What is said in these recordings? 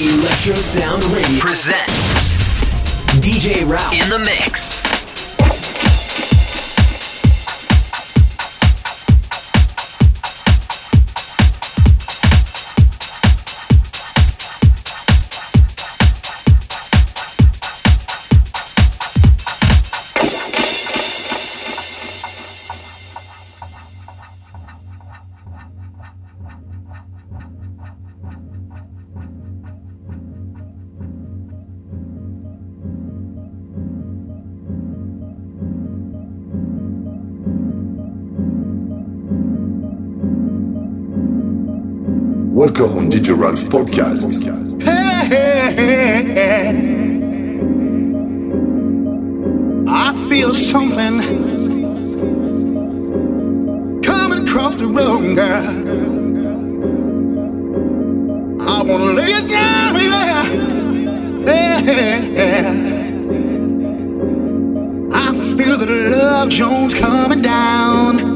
Electro Sound Radio presents DJ Ralph in the mix. Welcome on DJ Ralph's podcast. Hey, hey, hey, I feel something coming across the road, girl. I wanna lay it down, baby. I feel the love Jones coming down.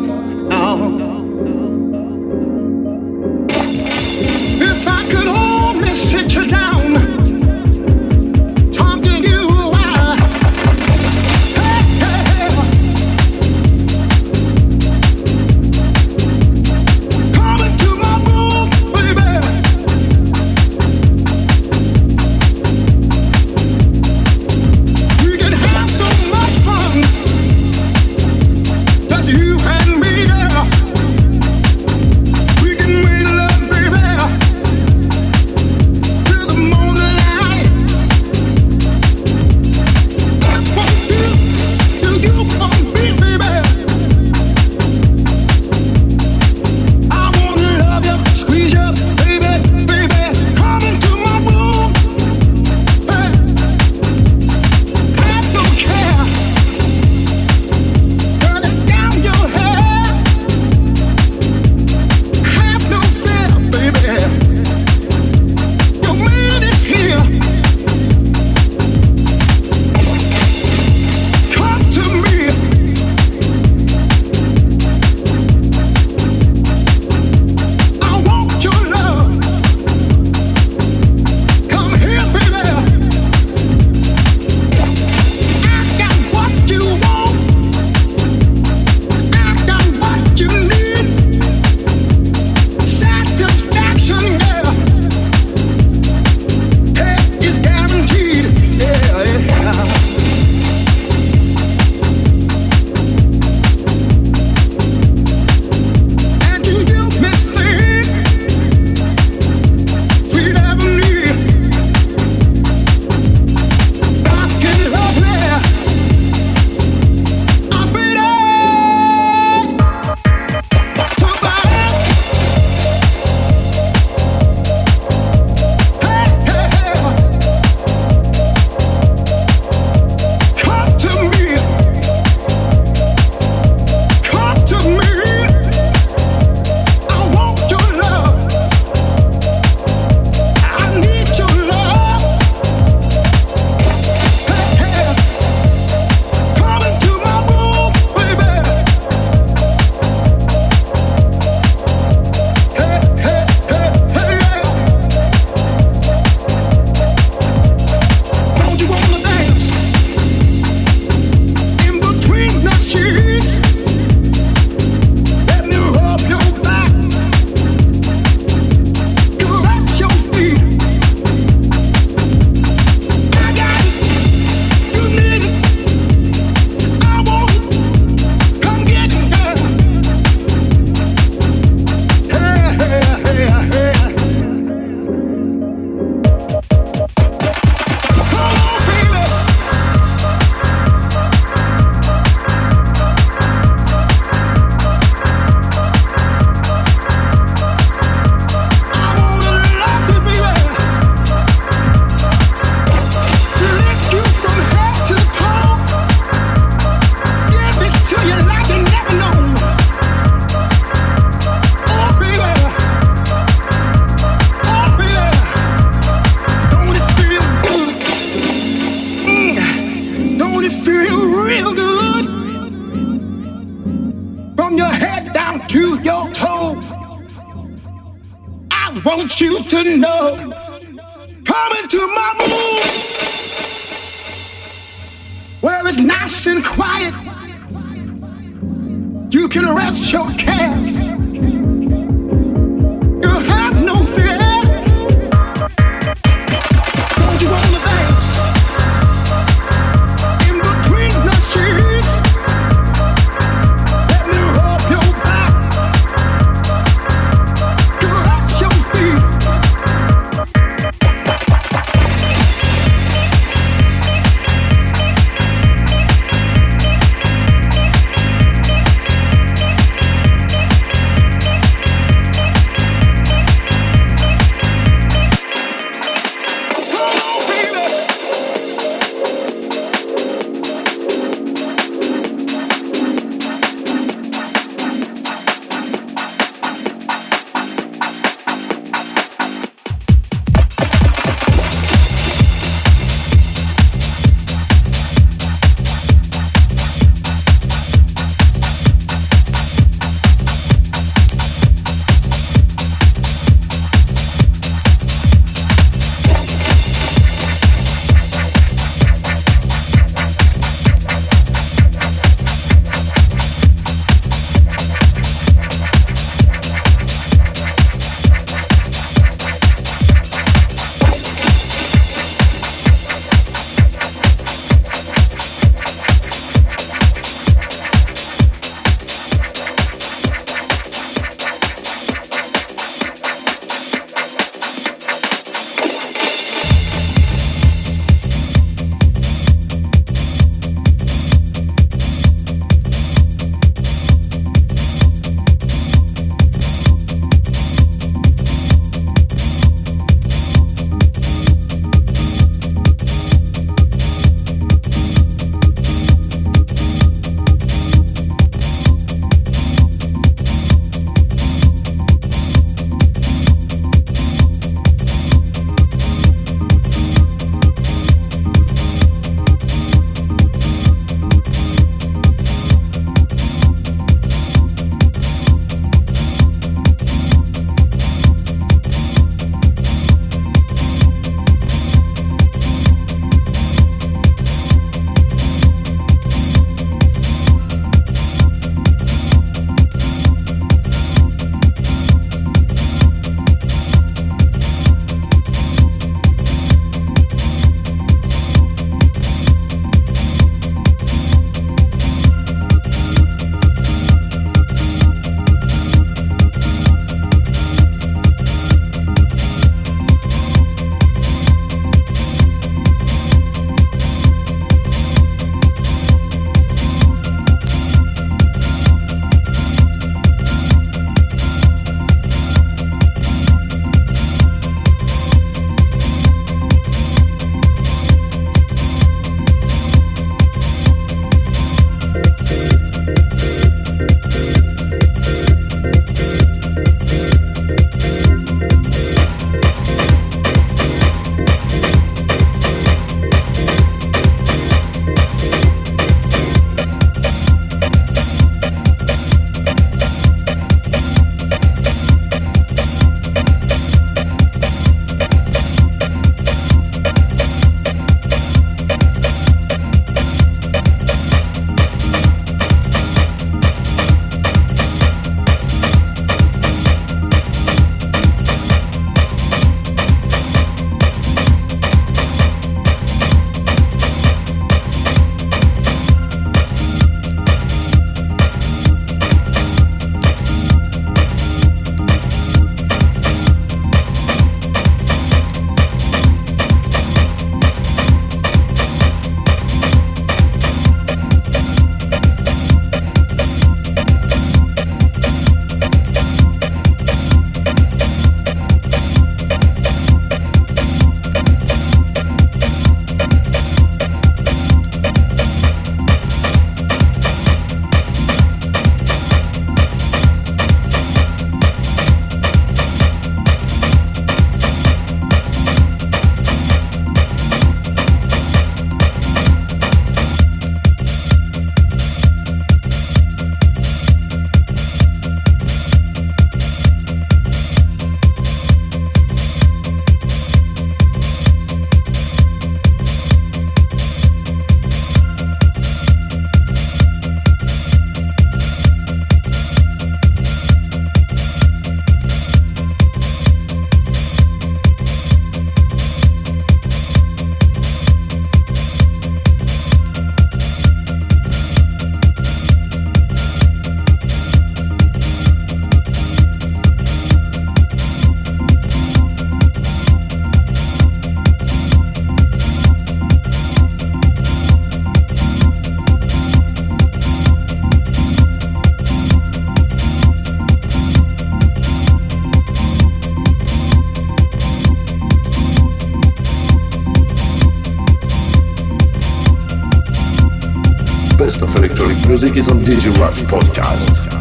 Music is on DJ podcast.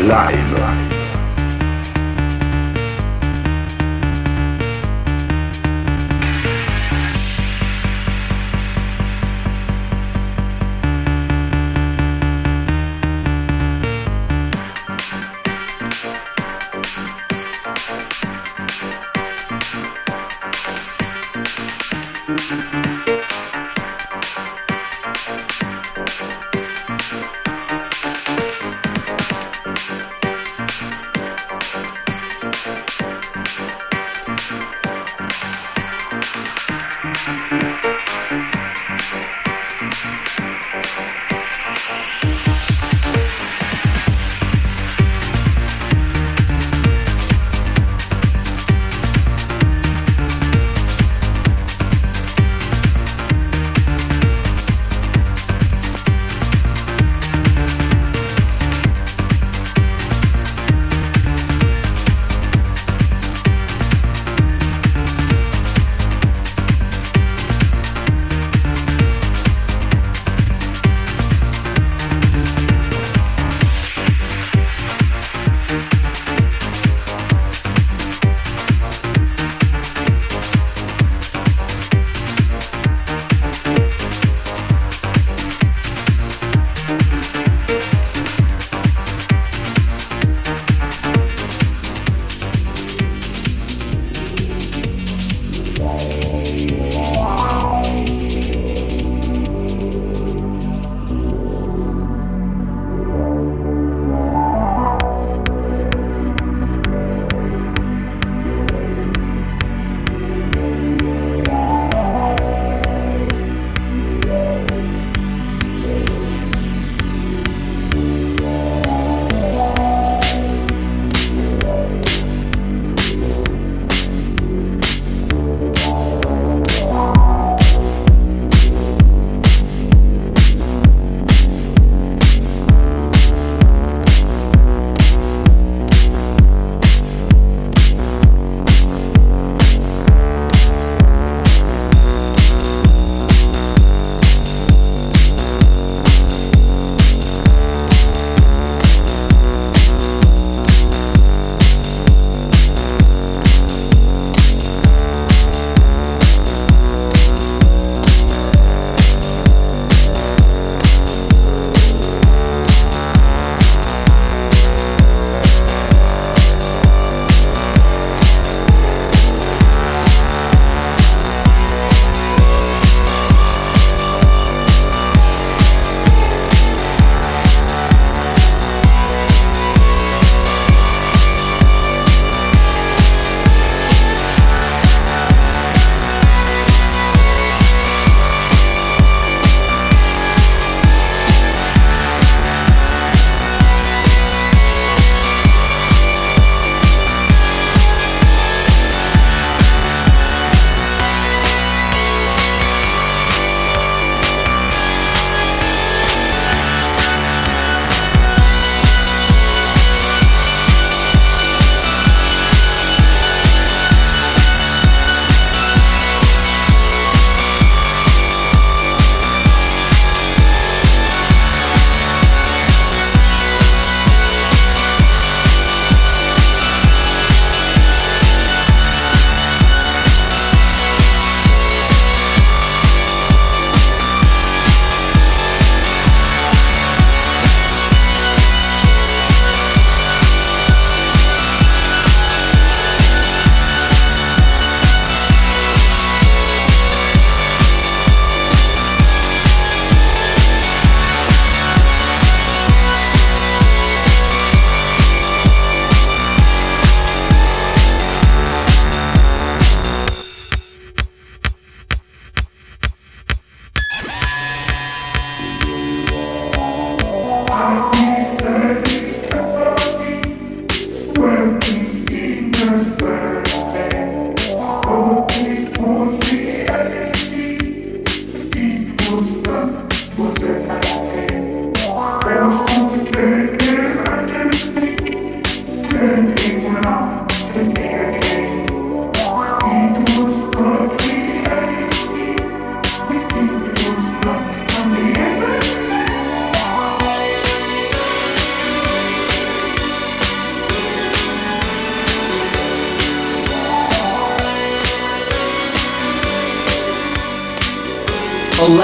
Live.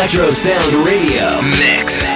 Electro Sound Radio Mix.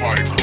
Electro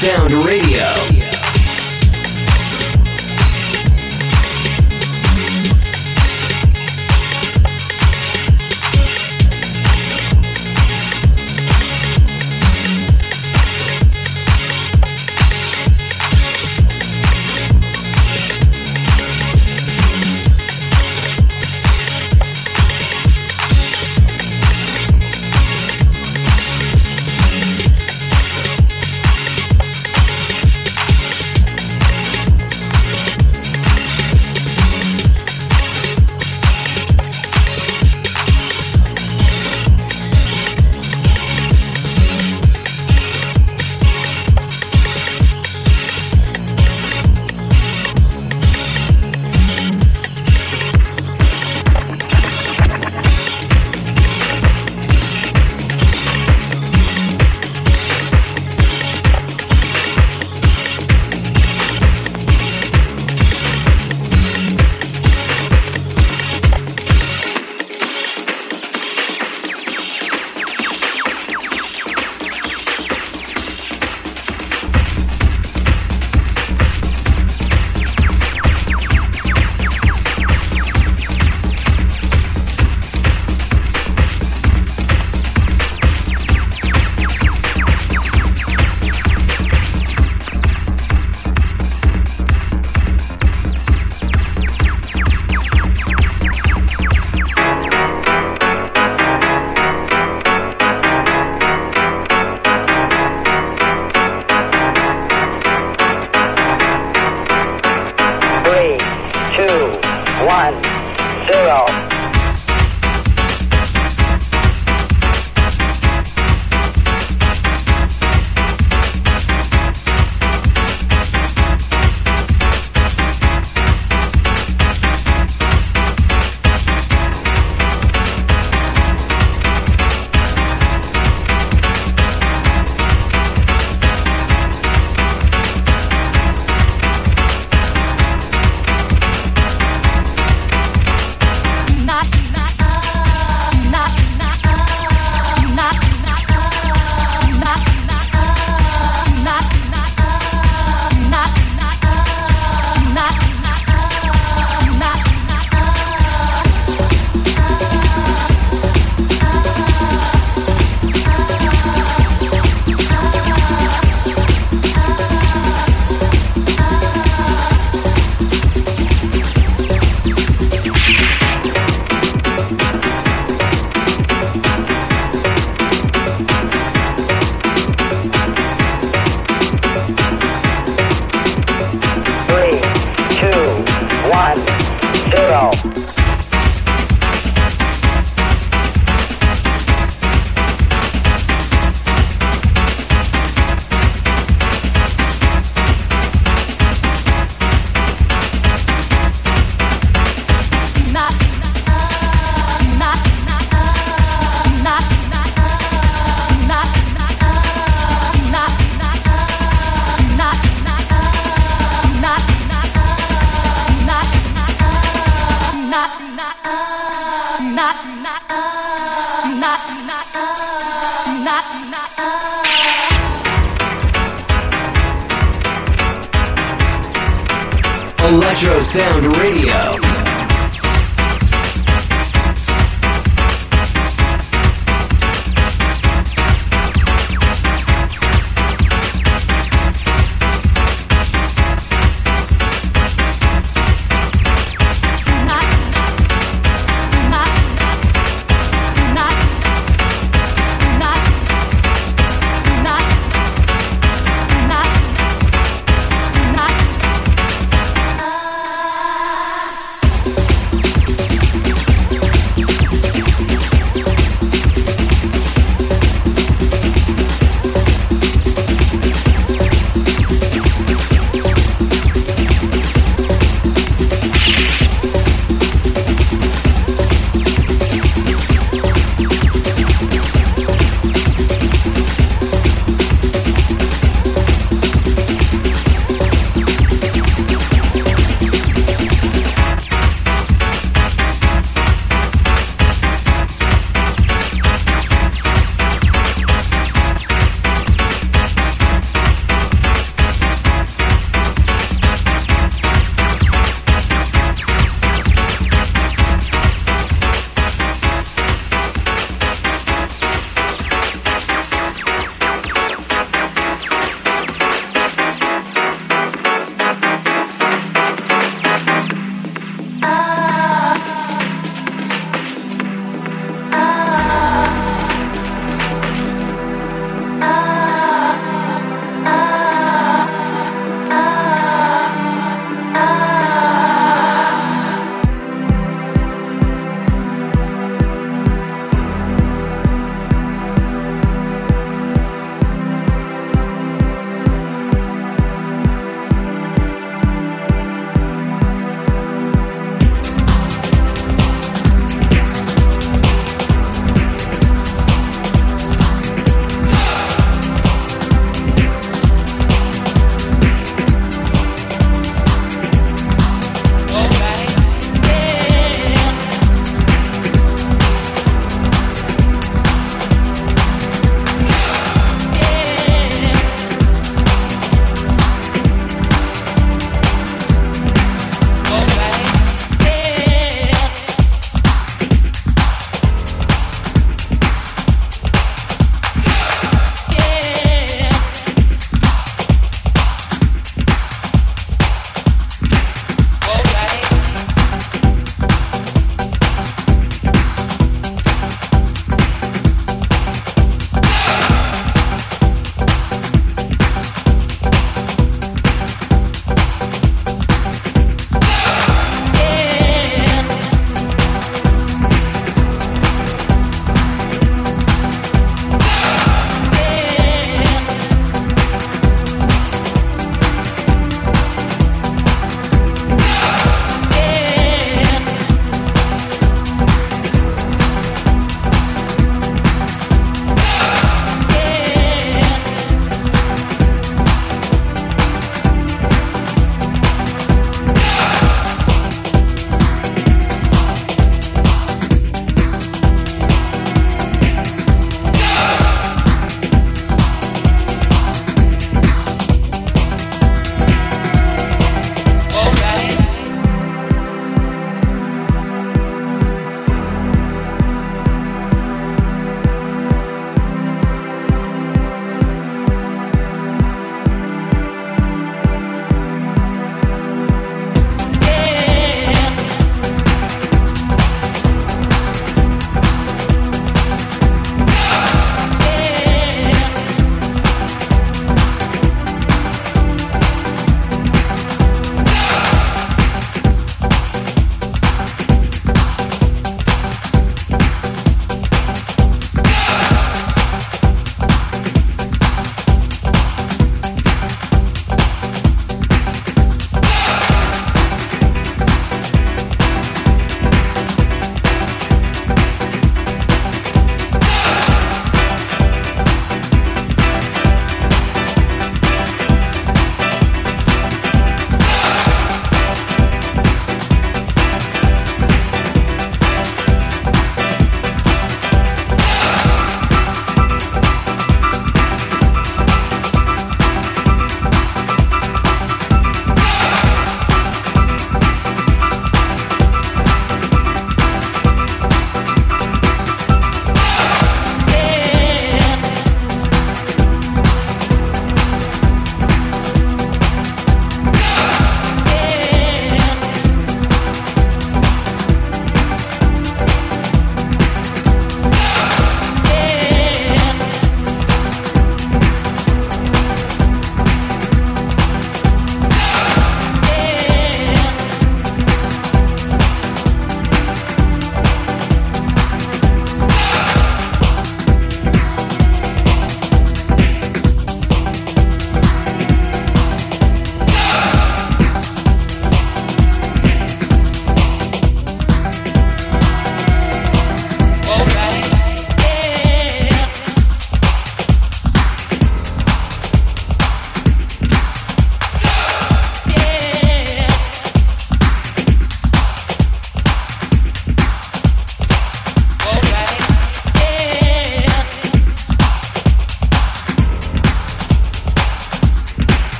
Sound Radio.